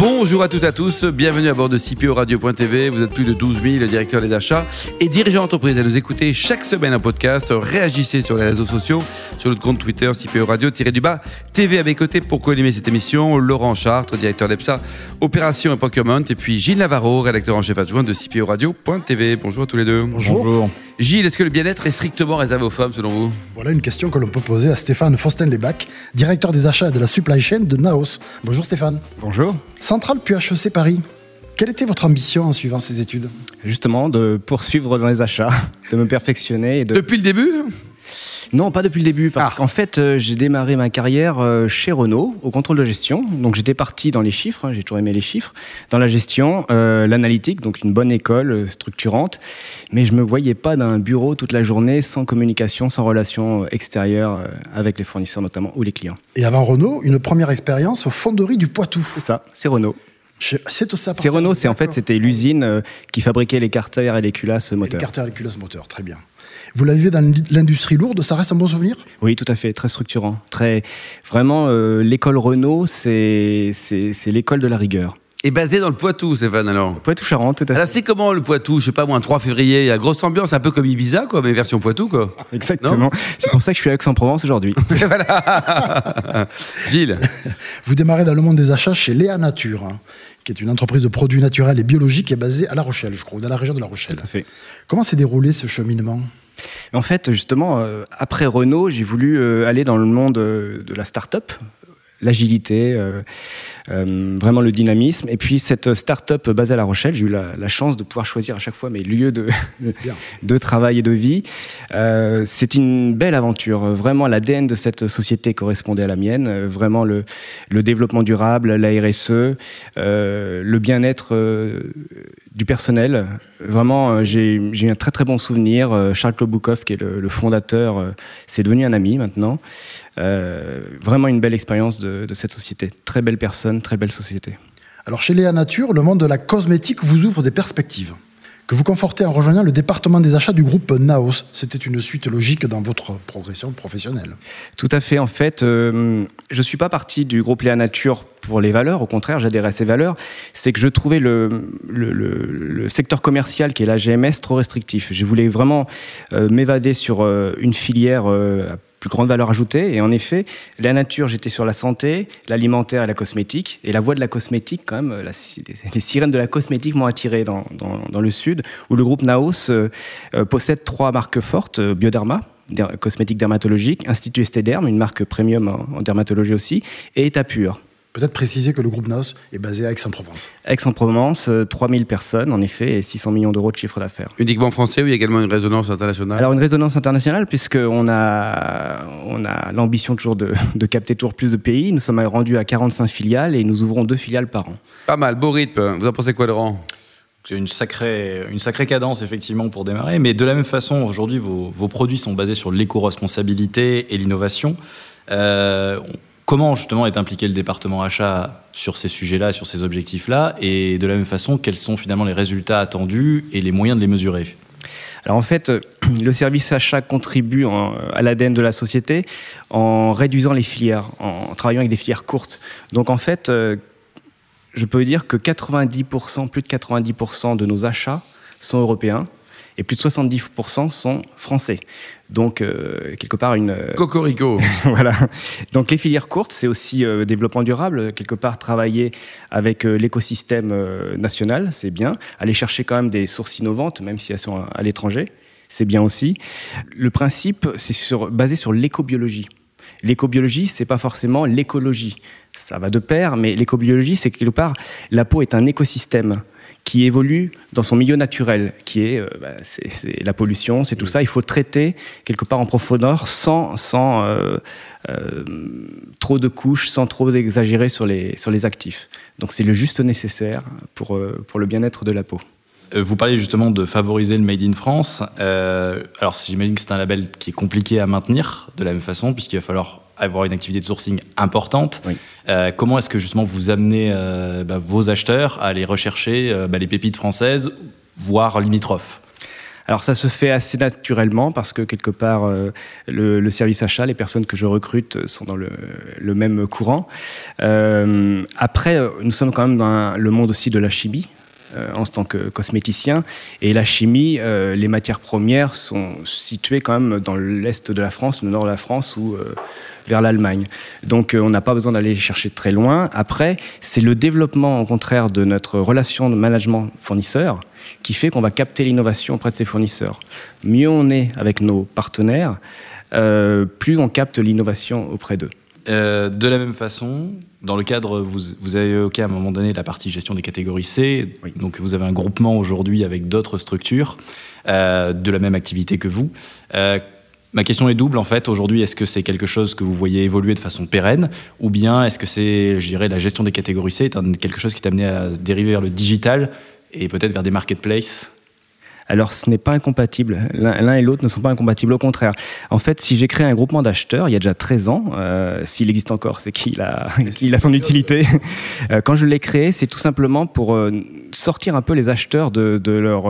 Bonjour à toutes et à tous, bienvenue à bord de CPO Radio.tv. Vous êtes plus de 12 000 directeurs des achats et dirigeants d'entreprise à nous écouter chaque semaine un podcast. Réagissez sur les réseaux sociaux, sur notre compte Twitter CPO Radio-du-bas TV à mes côtés pour co-animer cette émission. Laurent Chartres, directeur d'EPSA, opération et procurement. Et puis Gilles Navarro, rédacteur en chef adjoint de CPO Radio.tv. Bonjour à tous les deux. Bonjour. Gilles, est-ce que le bien-être est strictement réservé aux femmes selon vous? Voilà une question que l'on peut poser à Stéphane Fosten-Lebac, directeur des achats et de la supply chain de Naos. Bonjour Stéphane. Bonjour. Centrale puis HEC Paris. Quelle était votre ambition en suivant ces études? Justement, de poursuivre dans les achats, de me perfectionner. Et de... Depuis le début? Non, pas depuis le début, parce ah. qu'en fait, euh, j'ai démarré ma carrière euh, chez Renault au contrôle de gestion. Donc j'étais parti dans les chiffres, hein, j'ai toujours aimé les chiffres, dans la gestion, euh, l'analytique, donc une bonne école structurante. Mais je me voyais pas d'un bureau toute la journée sans communication, sans relation extérieure avec les fournisseurs notamment ou les clients. Et avant Renault, une première expérience aux fonderies du Poitou. C'est ça, c'est Renault. C'est ça. C'est Renault, c'est en fait c'était l'usine qui fabriquait les carters et les culasses moteurs. les carters et les culasses moteurs, très bien. Vous l'avez dans l'industrie lourde, ça reste un bon souvenir? Oui, tout à fait, très structurant. Très, vraiment, euh, l'école Renault, c'est l'école de la rigueur. Et basé dans le Poitou, Stéphane, alors? Poitou-Charentes, tout à fait. Alors, c'est comment le Poitou? Je sais pas, moi, un 3 février, il y a grosse ambiance, un peu comme Ibiza, quoi, mais version Poitou, quoi. Exactement. C'est pour ça que je suis à Aix-en-Provence aujourd'hui. voilà. Gilles? Vous démarrez dans le monde des achats chez Léa Nature, hein, qui est une entreprise de produits naturels et biologiques qui est basée à La Rochelle, je crois, dans la région de La Rochelle. Tout à fait. Comment s'est déroulé ce cheminement? En fait, justement, euh, après Renault, j'ai voulu euh, aller dans le monde euh, de la start-up, l'agilité, euh, euh, vraiment le dynamisme. Et puis cette start-up basée à La Rochelle, j'ai eu la, chance de pouvoir choisir à chaque fois mes lieux de, de travail et de vie. Euh, c'est une belle aventure. Vraiment, l'ADN de cette société correspondait à la mienne. Vraiment, le, le développement durable, la RSE, le bien-être du personnel. Vraiment, j'ai eu un très très bon souvenir. Charles Kloboukov, qui est le, fondateur, c'est devenu un ami maintenant. Euh, vraiment une belle expérience de, cette société. Très belle personne, très belle société. Alors chez Léa Nature, le monde de la cosmétique vous ouvre des perspectives que vous confortez en rejoignant le département des achats du groupe Naos. C'était une suite logique dans votre progression professionnelle. Tout à fait. En fait, euh, je ne suis pas parti du groupe Léa Nature pour les valeurs. Au contraire, j'adhérais à ces valeurs. C'est que je trouvais le, le, secteur commercial qui est la GMS trop restrictif. Je voulais vraiment euh, m'évader sur une filière plus grande valeur ajoutée. Et en effet, la nature, j'étais sur la santé, l'alimentaire et la cosmétique. Et la voie de la cosmétique, quand même, les sirènes de la cosmétique m'ont attiré dans, dans, le sud, où le groupe Naos euh, euh, possède trois marques fortes, euh, Bioderma, cosmétique dermatologique, Institut Estéderme, une marque premium en, en dermatologie aussi, et Etapure. Peut-être préciser que le groupe NOS est basé à Aix-en-Provence. Aix-en-Provence, 3000 euh, personnes en effet et 600 millions d'euros de chiffre d'affaires. Uniquement français ou il y a également une résonance internationale? Alors une résonance internationale puisqu'on a, on a l'ambition toujours de, capter toujours plus de pays. Nous sommes rendus à 45 filiales et nous ouvrons deux filiales par an. Pas mal, beau rythme. Vous en pensez quoi Laurent? C'est une sacrée, une sacrée cadence effectivement pour démarrer, mais de la même façon, aujourd'hui, vos, vos, produits sont basés sur l'éco-responsabilité et l'innovation. Euh, Comment justement est impliqué le département achat sur ces sujets-là, sur ces objectifs-là Et de la même façon, quels sont finalement les résultats attendus et les moyens de les mesurer? Alors en fait, le service achat contribue à l'ADN de la société en réduisant les filières, en travaillant avec des filières courtes. Donc en fait, euh, je peux dire que 90%, plus de 90% de nos achats sont européens et plus de 70% sont français. Donc, euh, quelque part, une. Euh, Cocorico Voilà. Donc, les filières courtes, c'est aussi euh, développement durable. Quelque part, travailler avec l'écosystème national, c'est bien. Aller chercher quand même des sources innovantes, même si elles sont à, l'étranger, c'est bien aussi. Le principe, c'est sur, basé sur l'écobiologie. L'écobiologie, c'est pas forcément l'écologie. Ça va de pair, mais l'écobiologie, c'est quelque part, la peau est un écosystème qui évolue dans son milieu naturel, qui est, euh, bah, la pollution, c'est tout ça. Il faut traiter quelque part en profondeur sans, sans euh, euh, trop de couches, sans trop exagérer sur les, sur les actifs. Donc c'est le juste nécessaire pour, pour le bien-être de la peau. Vous parlez justement de favoriser le Made in France. alors j'imagine que c'est un label qui est compliqué à maintenir de la même façon, puisqu'il va falloir avoir une activité de sourcing importante. Euh, comment est-ce que justement vous amenez euh, bah, vos acheteurs à aller rechercher euh, bah, les pépites françaises, voire limitrophes? Alors ça se fait assez naturellement parce que quelque part, euh, le, le, service achat, les personnes que je recrute sont dans le, le même courant. Euh, après, nous sommes quand même dans le monde aussi de la chimie. Euh, en tant que cosméticien. Et la chimie, euh, les matières premières sont situées quand même dans l'est de la France, le nord de la France ou euh, vers l'Allemagne. Donc on n'a pas besoin d'aller chercher très loin. Après, c'est le développement au contraire de notre relation de management fournisseur qui fait qu'on va capter l'innovation auprès de ces fournisseurs. Mieux on est avec nos partenaires, plus on capte l'innovation auprès d'eux. De la même façon, dans le cadre, vous, vous, avez évoqué à un moment donné la partie gestion des catégories C. Donc vous avez un groupement aujourd'hui avec d'autres structures euh, de la même activité que vous. Euh, ma question est double en fait. Aujourd'hui, est-ce que c'est quelque chose que vous voyez évoluer de façon pérenne ou bien est-ce que c'est, je dirais, la gestion des catégories C est quelque chose qui est amené à dériver vers le digital et peut-être vers des marketplaces alors, ce n'est pas incompatible. L'un et l'autre ne sont pas incompatibles. Au contraire. En fait, si j'ai créé un groupement d'acheteurs, il y a déjà 13 ans, euh, s'il existe encore, c'est qu'il a, qu'il a son utilité. Euh, quand je l'ai créé, c'est tout simplement pour euh, sortir un peu les acheteurs de, de leur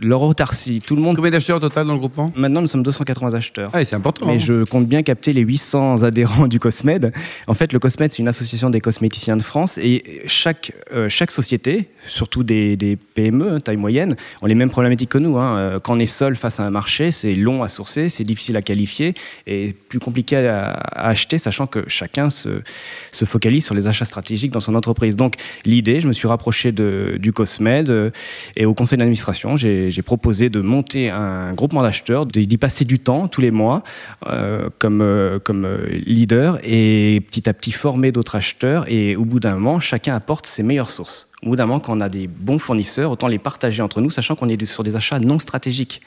leur autarcie. Tout le monde. Combien d'acheteurs au total dans le groupement Maintenant, nous sommes 280 acheteurs. Ah, c'est important. Mais hein. je compte bien capter les 800 adhérents du Cosmed. En fait, le Cosmed, c'est une association des cosméticiens de France et chaque, euh, chaque société, surtout des, des, PME, taille moyenne, ont les mêmes problématiques que nous. Hein. Euh, quand on est seul face à un marché, c'est long à sourcer, c'est difficile à qualifier et plus compliqué à, acheter, sachant que chacun se, se, focalise sur les achats stratégiques dans son entreprise. Donc, l'idée, je me suis rapproché de, du Cosmed euh, et au conseil d'administration, j'ai j'ai proposé de monter un groupement d'acheteurs, d'y passer du temps tous les mois euh, comme, euh, comme euh, leader et petit à petit former d'autres acheteurs. Et au bout d'un moment, chacun apporte ses meilleures sources. Au bout d'un moment, quand on a des bons fournisseurs, autant les partager entre nous, sachant qu'on est sur des achats non stratégiques.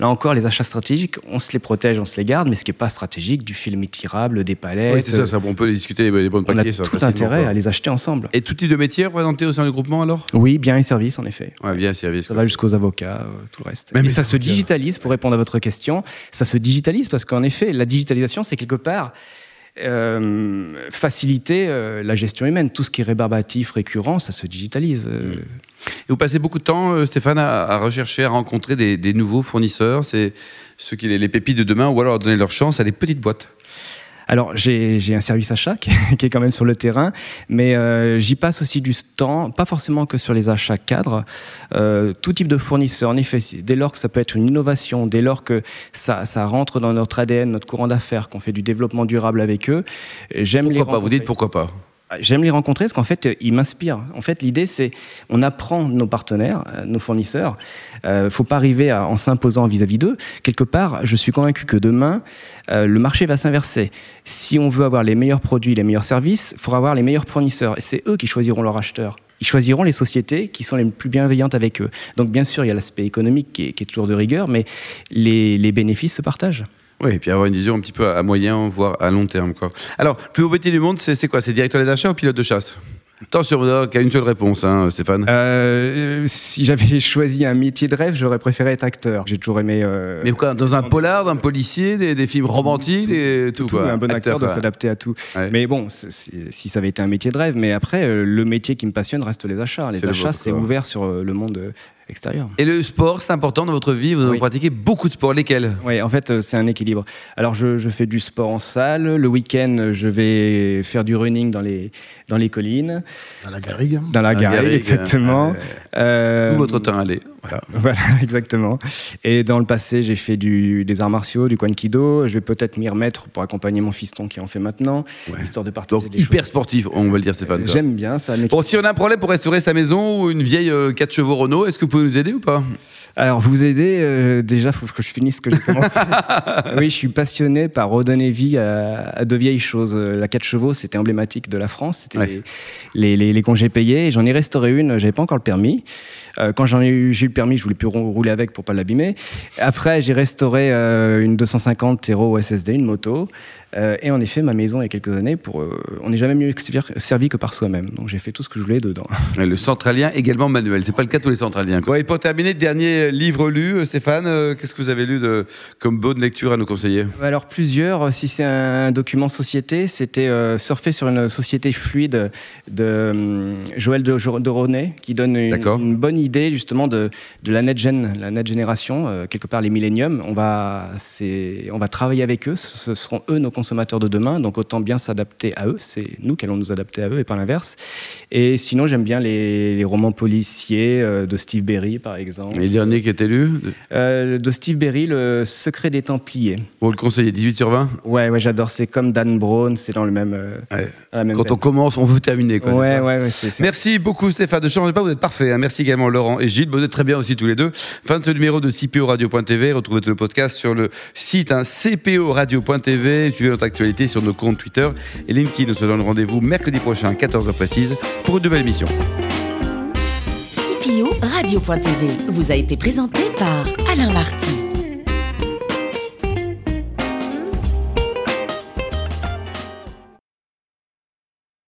Là encore, les achats stratégiques, on se les protège, on se les garde, mais ce qui n'est pas stratégique, du film étirable, des palettes. Oui, c'est ça, on peut discuter les bonnes paquets. On a tout intérêt à les acheter ensemble. Et tout type de métier représenté au sein du groupement alors? Oui, bien et service en effet. Ouais, bien et service. Ça va jusqu'aux avocats, euh, tout le reste. Mais ça se digitalise, pour répondre à votre question, ça se digitalise parce qu'en effet, la digitalisation, c'est quelque part euh, faciliter euh, la gestion humaine. Tout ce qui est rébarbatif, récurrent, ça se digitalise. Euh. Et vous passez beaucoup de temps, Stéphane, à, rechercher, à rencontrer des, nouveaux fournisseurs, c'est ceux qui les, les pépites de demain, ou alors donner leur chance à des petites boîtes? Alors, j'ai un service achat qui, est quand même sur le terrain, mais euh, j'y passe aussi du temps, pas forcément que sur les achats cadres, euh, tout type de fournisseur. En effet, dès lors que ça peut être une innovation, dès lors que ça, ça rentre dans notre ADN, notre courant d'affaires, qu'on fait du développement durable avec eux, j'aime les pas? Vous dites pourquoi pas? J'aime les rencontrer parce qu'en fait, ils m'inspirent. En fait, l'idée, c'est on apprend nos partenaires, euh, nos fournisseurs. Il euh, ne faut pas arriver en s'imposant vis-à-vis d'eux. Quelque part, je suis convaincu que demain, euh, le marché va s'inverser. Si on veut avoir les meilleurs produits, les meilleurs services, il faudra avoir les meilleurs fournisseurs. Et c'est eux qui choisiront leurs acheteurs. Ils choisiront les sociétés qui sont les plus bienveillantes avec eux. Donc, bien sûr, il y a l'aspect économique qui est, toujours de rigueur, mais les bénéfices se partagent. Oui, et puis avoir une vision un petit peu à moyen, voire à long terme. Quoi. Alors, le plus beau métier du monde, c'est quoi? C'est directeur des achats ou pilote de chasse? Attention, il y a une seule réponse, hein, Stéphane. Euh, si j'avais choisi un métier de rêve, j'aurais préféré être acteur. J'ai toujours aimé. Euh, Mais quoi Dans un polar, un policier, des, films romantiques, tout, tout, Un bon acteur, doit s'adapter à tout. Mais bon, si ça avait été un métier de rêve, mais après, euh, le métier qui me passionne reste les achats. Les achats, c'est ouvert sur le monde extérieur. Et le sport, c'est important dans votre vie Vous pratiquez beaucoup de sports, lesquels? Oui, en fait, c'est un équilibre. Alors, je, je, fais du sport en salle. Le week-end, je vais faire du running dans les, dans les collines. Dans la garrigue. Dans la, garrigue, exactement. Euh, Où votre temps aller voilà. voilà. exactement. Et dans le passé, j'ai fait du, des arts martiaux, du Kido. Je vais peut-être m'y remettre pour accompagner mon fiston qui en fait maintenant, histoire de partager. Donc hyper sportif, on va le dire, Stéphane. J'aime bien ça. Bon, si on a un problème pour restaurer sa maison ou une vieille 4 euh, chevaux Renault, est-ce que vous pouvez nous aider ou pas? Alors, vous aider, euh, déjà, il faut que je finisse ce que j'ai commencé. oui, je suis passionné par redonner vie à, de vieilles choses. La 4 chevaux, c'était emblématique de la France. C'était les, les, les, congés payés. J'en ai restauré une, j'avais pas encore le permis. Euh, quand j'en ai eu, j'ai eu le permis, je voulais plus rouler avec pour pas l'abîmer. Après, j'ai restauré euh, une 250 Tero SSD, une moto. Euh, et en effet, ma maison, il y a quelques années, pour, euh, on n'est jamais mieux servi que par soi-même. Donc j'ai fait tout ce que je voulais dedans. Le centralien également manuel. C'est pas le cas de tous les centraliens. Quoi. Et pour terminer, dernier livre lu, Stéphane, qu'est-ce que vous avez lu de, comme bonne lecture à nous conseiller? Alors plusieurs. Si c'est un document société, c'était surfer sur une société fluide de Joël de, de qui donne une, bonne idée justement de, de la net gen, la net génération, quelque part les milléniums. On va, on va travailler avec eux. Ce seront eux nos consommateurs de demain. Donc autant bien s'adapter à eux. C'est nous qui allons nous adapter à eux et pas l'inverse. Et sinon, j'aime bien les, romans policiers euh, de Steve Berry, par exemple. Et le dernier qui est lu euh, De Steve Berry, Le Secret des Templiers. Vous le conseillez 18 sur 20 Ouais, ouais j'adore. C'est comme Dan Brown, c'est dans le même. Euh, Quand on commence, on veut terminer. Quoi, ouais, ouais, Merci beaucoup, Stéphane. Ne changez pas, vous êtes parfait. Hein. Merci également, Laurent et Gilles. Vous êtes très bien aussi tous les deux. Fin de ce numéro de CPO Radio.tv. Retrouvez le podcast sur le site hein, cporadio.tv. Notre actualité sur nos comptes Twitter et LinkedIn. On se donne rendez-vous mercredi prochain, 14h précise, pour une nouvelle émission. CPO Radio.tv vous a été présenté par Alain Marty.